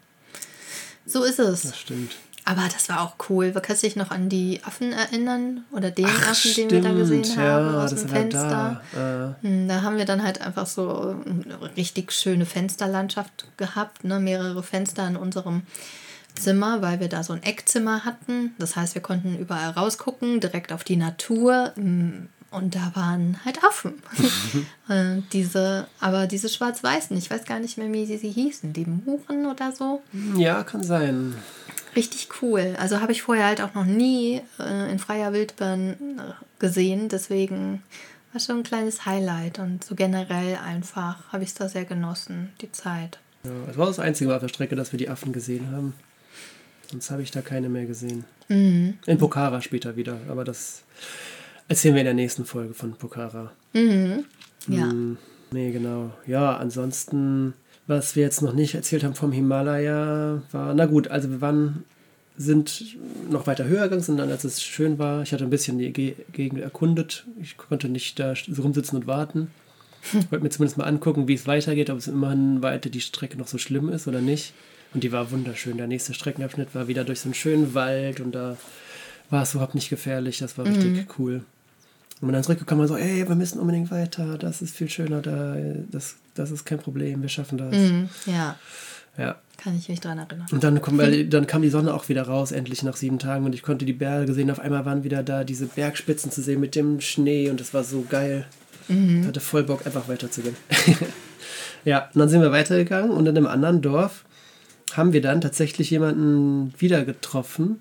so ist es. Das stimmt. Aber das war auch cool. Kannst du dich noch an die Affen erinnern? Oder den Ach, Affen, stimmt. den wir da gesehen haben ja, aus dem Fenster? Da. Äh. da haben wir dann halt einfach so eine richtig schöne Fensterlandschaft gehabt. Ne? Mehrere Fenster in unserem Zimmer, weil wir da so ein Eckzimmer hatten. Das heißt, wir konnten überall rausgucken, direkt auf die Natur. Mm, und da waren halt Affen. <laughs> äh, diese, aber diese schwarz-weißen, ich weiß gar nicht mehr, wie sie, sie hießen. Die Muren oder so. Ja, kann sein. richtig cool. Also habe ich vorher halt auch noch nie äh, in freier Wildbahn gesehen. Deswegen war schon ein kleines Highlight. Und so generell einfach habe ich es da sehr genossen, die Zeit. Ja, es war das einzige Mal auf der Strecke, dass wir die Affen gesehen haben. Sonst habe ich da keine mehr gesehen. Mhm. In Pokhara später wieder, aber das erzählen wir in der nächsten Folge von Pokhara. Mhm. Ja. Hm, nee, genau. Ja, ansonsten, was wir jetzt noch nicht erzählt haben vom Himalaya, war, na gut, also wir waren, sind noch weiter höher gegangen, sondern als es schön war. Ich hatte ein bisschen die Ge Gegend erkundet. Ich konnte nicht da so rumsitzen und warten. Ich <laughs> wollte mir zumindest mal angucken, wie es weitergeht, ob es immerhin weiter die Strecke noch so schlimm ist oder nicht. Und die war wunderschön. Der nächste Streckenabschnitt war wieder durch so einen schönen Wald und da war es überhaupt nicht gefährlich. Das war richtig cool. Und dann zurückgekommen und so, ey, wir müssen unbedingt weiter, das ist viel schöner, da, das, das ist kein Problem, wir schaffen das. Mhm. Ja, Ja. kann ich mich dran erinnern. Und dann, wir, dann kam die Sonne auch wieder raus, endlich nach sieben Tagen und ich konnte die Berge sehen. Auf einmal waren wieder da diese Bergspitzen zu sehen mit dem Schnee und es war so geil. Ich hatte voll Bock, einfach weiterzugehen. <laughs> ja, und dann sind wir weitergegangen und in einem anderen Dorf haben wir dann tatsächlich jemanden wieder getroffen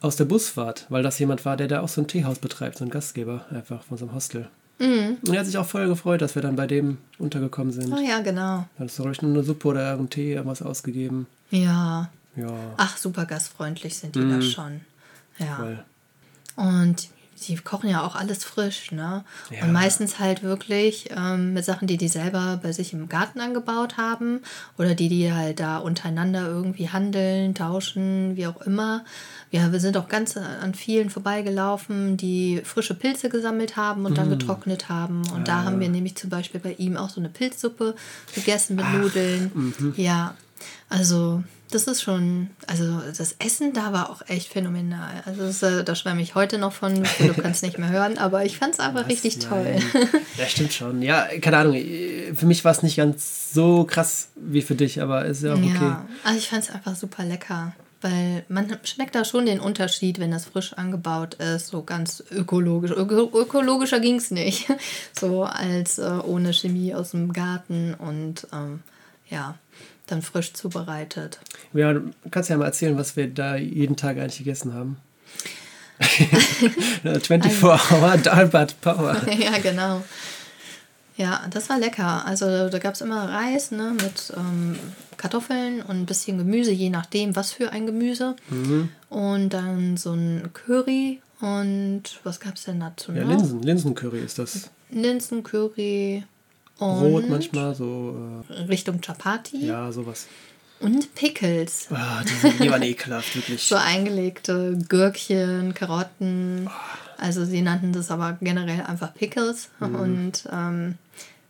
aus der Busfahrt, weil das jemand war, der da auch so ein Teehaus betreibt, so ein Gastgeber einfach von so einem Hostel. Und er hat sich auch voll gefreut, dass wir dann bei dem untergekommen sind. Oh ja, genau. Er hat so richtig nur eine Suppe oder einen Tee irgendwas ausgegeben. Ja. Ja, Ach, super gastfreundlich sind die da schon. Ja. voll. Und die kochen ja auch alles frisch, ne? Ja. Und meistens halt wirklich ähm, mit Sachen, die die selber bei sich im Garten angebaut haben oder die die halt da untereinander irgendwie handeln, tauschen, wie auch immer. Ja, wir sind auch ganz an vielen vorbeigelaufen, die frische Pilze gesammelt haben und dann getrocknet haben. Und da haben wir nämlich zum Beispiel bei ihm auch so eine Pilzsuppe gegessen mit Nudeln. Ja, also das ist schon, also das Essen da war auch echt phänomenal. Also das, äh, da schwärme ich heute noch von, du kannst nicht mehr hören, aber ich fand es einfach richtig toll. Nein. <laughs> Ja, stimmt schon. Ja, keine Ahnung. Für mich war es nicht ganz so krass wie für dich, aber ist ja auch okay. Ja, also ich fand es einfach super lecker. Weil man schmeckt da schon den Unterschied, wenn das frisch angebaut ist, so ganz ökologisch. Öko ökologischer ging es nicht. <laughs> So als äh, ohne Chemie aus dem Garten und ähm, ja, dann frisch zubereitet. Ja, du kannst ja mal erzählen, was wir da jeden Tag eigentlich gegessen haben. <laughs> <laughs> 24-Hour Dalbat Power. <laughs> ja, genau. Ja, das war lecker. Also da gab es immer Reis ne, mit ähm, Kartoffeln und ein bisschen Gemüse, je nachdem, was für ein Gemüse. Mhm. Und dann so ein Curry und was gab es denn dazu Ja? Linsen, Linsencurry ist das. Linsencurry Brot manchmal, so, Richtung Chapati äh, ja, sowas. und Pickles. Ah, die, die waren <laughs> ekelhaft, wirklich. So eingelegte Gürkchen, Karotten. Also sie nannten das aber generell einfach Pickles. Und ähm,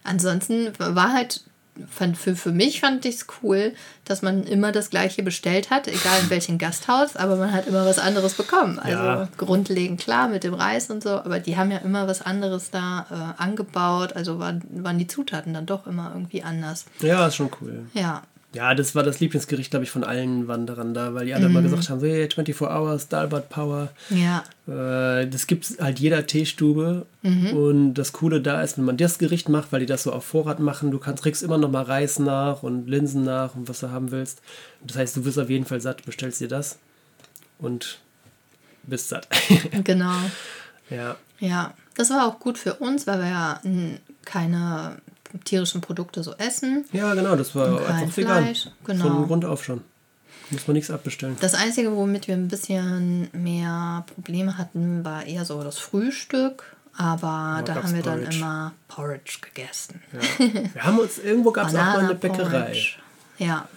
ansonsten war halt, fand, für, für mich fand ich es cool, dass man immer das gleiche bestellt hat, egal in welchem Gasthaus, aber man hat immer was anderes bekommen. Also Ja. grundlegend klar mit dem Reis und so, aber die haben ja immer was anderes da äh, angebaut, also waren, waren die Zutaten dann doch immer irgendwie anders. Ja, ist schon cool. Ja, Ja, das war das Lieblingsgericht, glaube ich, von allen Wanderern da, weil die alle immer gesagt haben, so, hey, 24 Hours, Dalbat Power. ja, Äh, das gibt es halt jeder Teestube. Und das Coole da ist, wenn man das Gericht macht, weil die das so auf Vorrat machen, du kannst, kriegst immer noch mal Reis nach und Linsen nach und was du haben willst. Das heißt, du wirst auf jeden Fall satt, bestellst dir das und bist satt. <laughs> genau. ja. Ja, das war auch gut für uns, weil wir ja keine tierischen Produkte so essen. ja, genau, das war Und einfach vegan. Fleisch, genau. Von Grund auf schon. Muss man nichts abbestellen. Das Einzige, womit wir ein bisschen mehr Probleme hatten, war eher so das Frühstück. Aber da gab's haben wir dann Porridge. immer Porridge gegessen. Ja. Wir haben uns, irgendwo gab es auch mal eine Bäckerei. Banana-Porridge. Ja,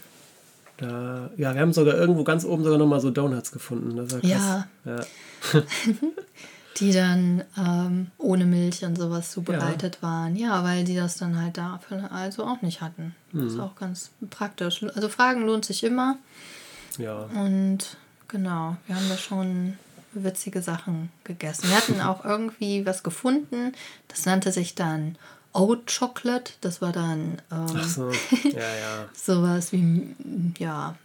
Da, ja, wir haben sogar irgendwo ganz oben sogar noch mal so Donuts gefunden. Das war krass. Ja. ja. <laughs> die dann ähm, ohne Milch und sowas zubereitet waren. Ja, weil die das dann halt dafür also auch nicht hatten. Das Mhm. ist auch ganz praktisch. Also Fragen lohnt sich immer. ja. Und genau, wir haben da schon witzige Sachen gegessen. Wir hatten auch irgendwie was gefunden, das nannte sich dann Oat Chocolate. Das war dann ähm, so, <laughs> ja, ja. sowas wie, ja,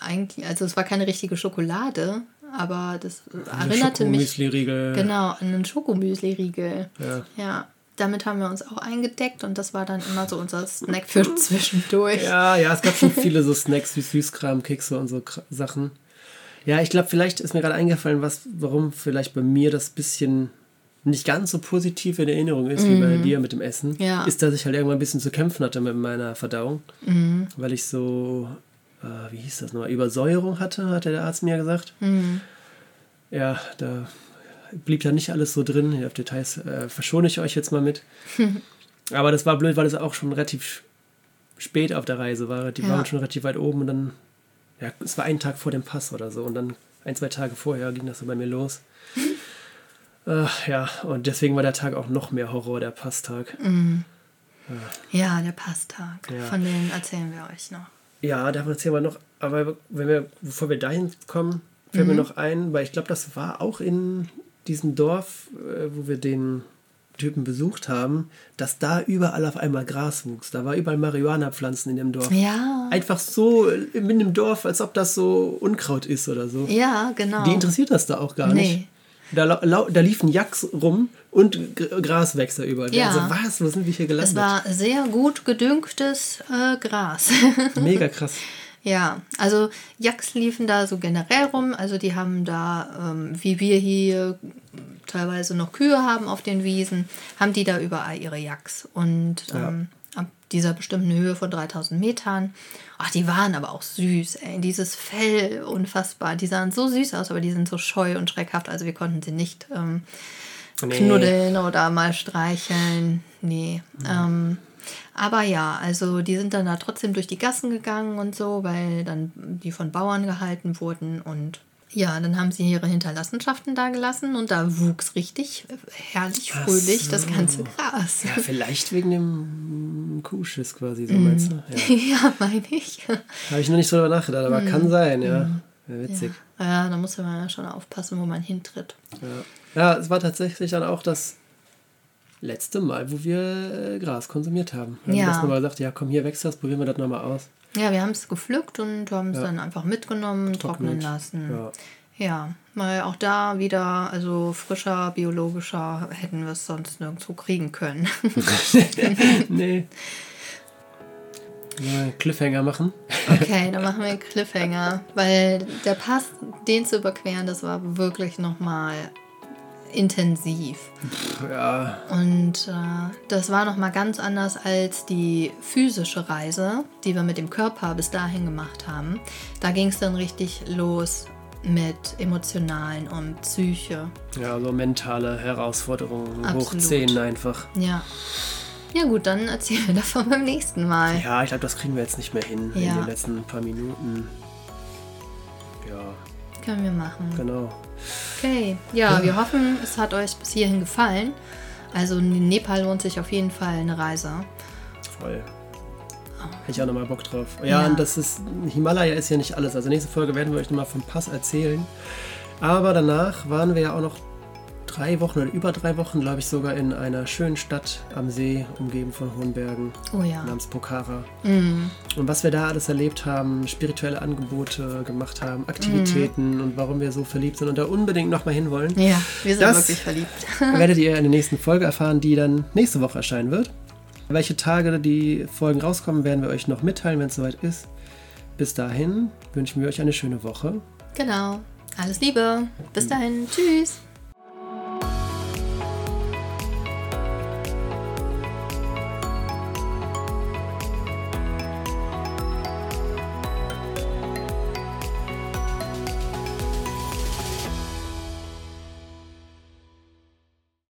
eigentlich, also es war keine richtige Schokolade, aber das erinnerte mich genau an einen Schokomüsli-Riegel. Ja. Ja, damit haben wir uns auch eingedeckt und das war dann immer so unser Snack für <laughs> zwischendurch. ja, ja, es gab schon viele so Snacks wie Süßkram, Kekse und so Sachen. Ja, ich glaube, vielleicht ist mir gerade eingefallen, was, warum vielleicht bei mir das bisschen nicht ganz so positiv in Erinnerung ist wie bei dir mit dem Essen, Mhm. Ja. ist, dass ich halt irgendwann ein bisschen zu kämpfen hatte mit meiner Verdauung, Mhm. weil ich so, äh, wie hieß das nochmal, Übersäuerung hatte, hat der Arzt mir gesagt. Mhm. Ja, da blieb da nicht alles so drin. Auf Details äh, verschone ich euch jetzt mal mit. <laughs> Aber das war blöd, weil es auch schon relativ spät auf der Reise war. Die Ja. waren schon relativ weit oben und dann, ja, es war ein Tag vor dem Pass oder so und dann ein, zwei Tage vorher ging das so bei mir los. <laughs> äh, ja, und deswegen war der Tag auch noch mehr Horror, der Passtag. Ja, der Passtag. Ja. Von denen erzählen wir euch noch. Ja, davon erzählen wir noch, aber wenn wir, bevor wir dahin kommen, fällt Mhm. mir noch ein, weil ich glaube, das war auch in diesem Dorf, äh, wo wir den Typen besucht haben, dass da überall auf einmal Gras wuchs. Da war überall Marihuana-Pflanzen in dem Dorf. Ja. Einfach so in dem Dorf, als ob das so Unkraut ist oder so. Ja, genau. Die interessiert das da auch gar Nee. nicht. Da, da liefen Jacks rum und G Gras wächst da überall. Ja. Also was, wo sind wir hier es gelandet? war sehr gut gedüngtes äh, Gras. <laughs> Mega krass. Ja, also Yaks liefen da so generell rum. Also die haben da, ähm, wie wir hier teilweise noch Kühe haben auf den Wiesen, haben die da überall ihre Yaks. Und Ja. ähm, ab dieser bestimmten Höhe von 3000 Metern, ach, die waren aber auch süß, ey. Dieses Fell, unfassbar. Die sahen so süß aus, aber die sind so scheu und schreckhaft. Also wir konnten sie nicht ähm, Nee. knuddeln oder mal streicheln. Nee. Ähm, aber ja, also die sind dann da trotzdem durch die Gassen gegangen und so, weil dann die von Bauern gehalten wurden und ja, dann haben sie ihre Hinterlassenschaften da gelassen und da wuchs richtig herrlich Ach fröhlich das so. ganze Gras. Ja, vielleicht wegen dem Kuhschiss quasi, so meinst du? <laughs> Ja. Ja, meine ich. Habe ich noch nicht so drüber nachgedacht, aber kann sein, ja. ja witzig. Ja. ja, da muss man ja schon aufpassen, wo man hintritt. Ja. ja, es war tatsächlich dann auch das letzte Mal, wo wir äh, Gras konsumiert haben. Wir Ja. haben das nochmal gesagt, ja komm, hier wächst das, probieren wir das nochmal aus. Ja, wir haben es gepflückt und haben es Ja. dann einfach mitgenommen, trocknen Trocknet. lassen. Ja. Ja, weil auch da wieder, also frischer, biologischer, hätten wir es sonst nirgendwo kriegen können. <laughs> nee. <laughs> Cliffhanger machen. Okay, dann machen wir einen <laughs> Cliffhanger, weil der Pass, den zu überqueren, das war wirklich nochmal intensiv. Ja, Und äh, das war nochmal ganz anders als die physische Reise, die wir mit dem Körper bis dahin gemacht haben. Da ging es dann richtig los mit emotionalen und Psyche. ja, so mentale Herausforderungen hoch Absolut. 10 einfach. Ja. Ja gut, dann erzählen wir davon beim nächsten Mal. Ja, ich glaube, das kriegen wir jetzt nicht mehr hin in Ja. den letzten paar Minuten. Ja, Können wir machen. genau. Okay, ja, wir hoffen, es hat euch bis hierhin gefallen. Also in Nepal lohnt sich auf jeden Fall eine Reise. Voll. Hätte ich auch nochmal Bock drauf. Ja, Ja. und das ist, Himalaya ist ja nicht alles. Also nächste Folge werden wir euch nochmal vom Pass erzählen. Aber danach waren wir ja auch noch drei Wochen oder über drei Wochen, glaube ich, sogar in einer schönen Stadt am See, umgeben von hohen Bergen, Oh ja. namens Pokhara. Mm. Und was wir da alles erlebt haben, spirituelle Angebote gemacht haben, Aktivitäten und warum wir so verliebt sind und da unbedingt nochmal hinwollen, Ja, wir sind wirklich verliebt. <laughs> werdet ihr in der nächsten Folge erfahren, die dann nächste Woche erscheinen wird. Welche Tage die Folgen rauskommen, werden wir euch noch mitteilen, wenn es soweit ist. Bis dahin wünschen wir euch eine schöne Woche. Genau. Alles Liebe. Bis dahin. Tschüss.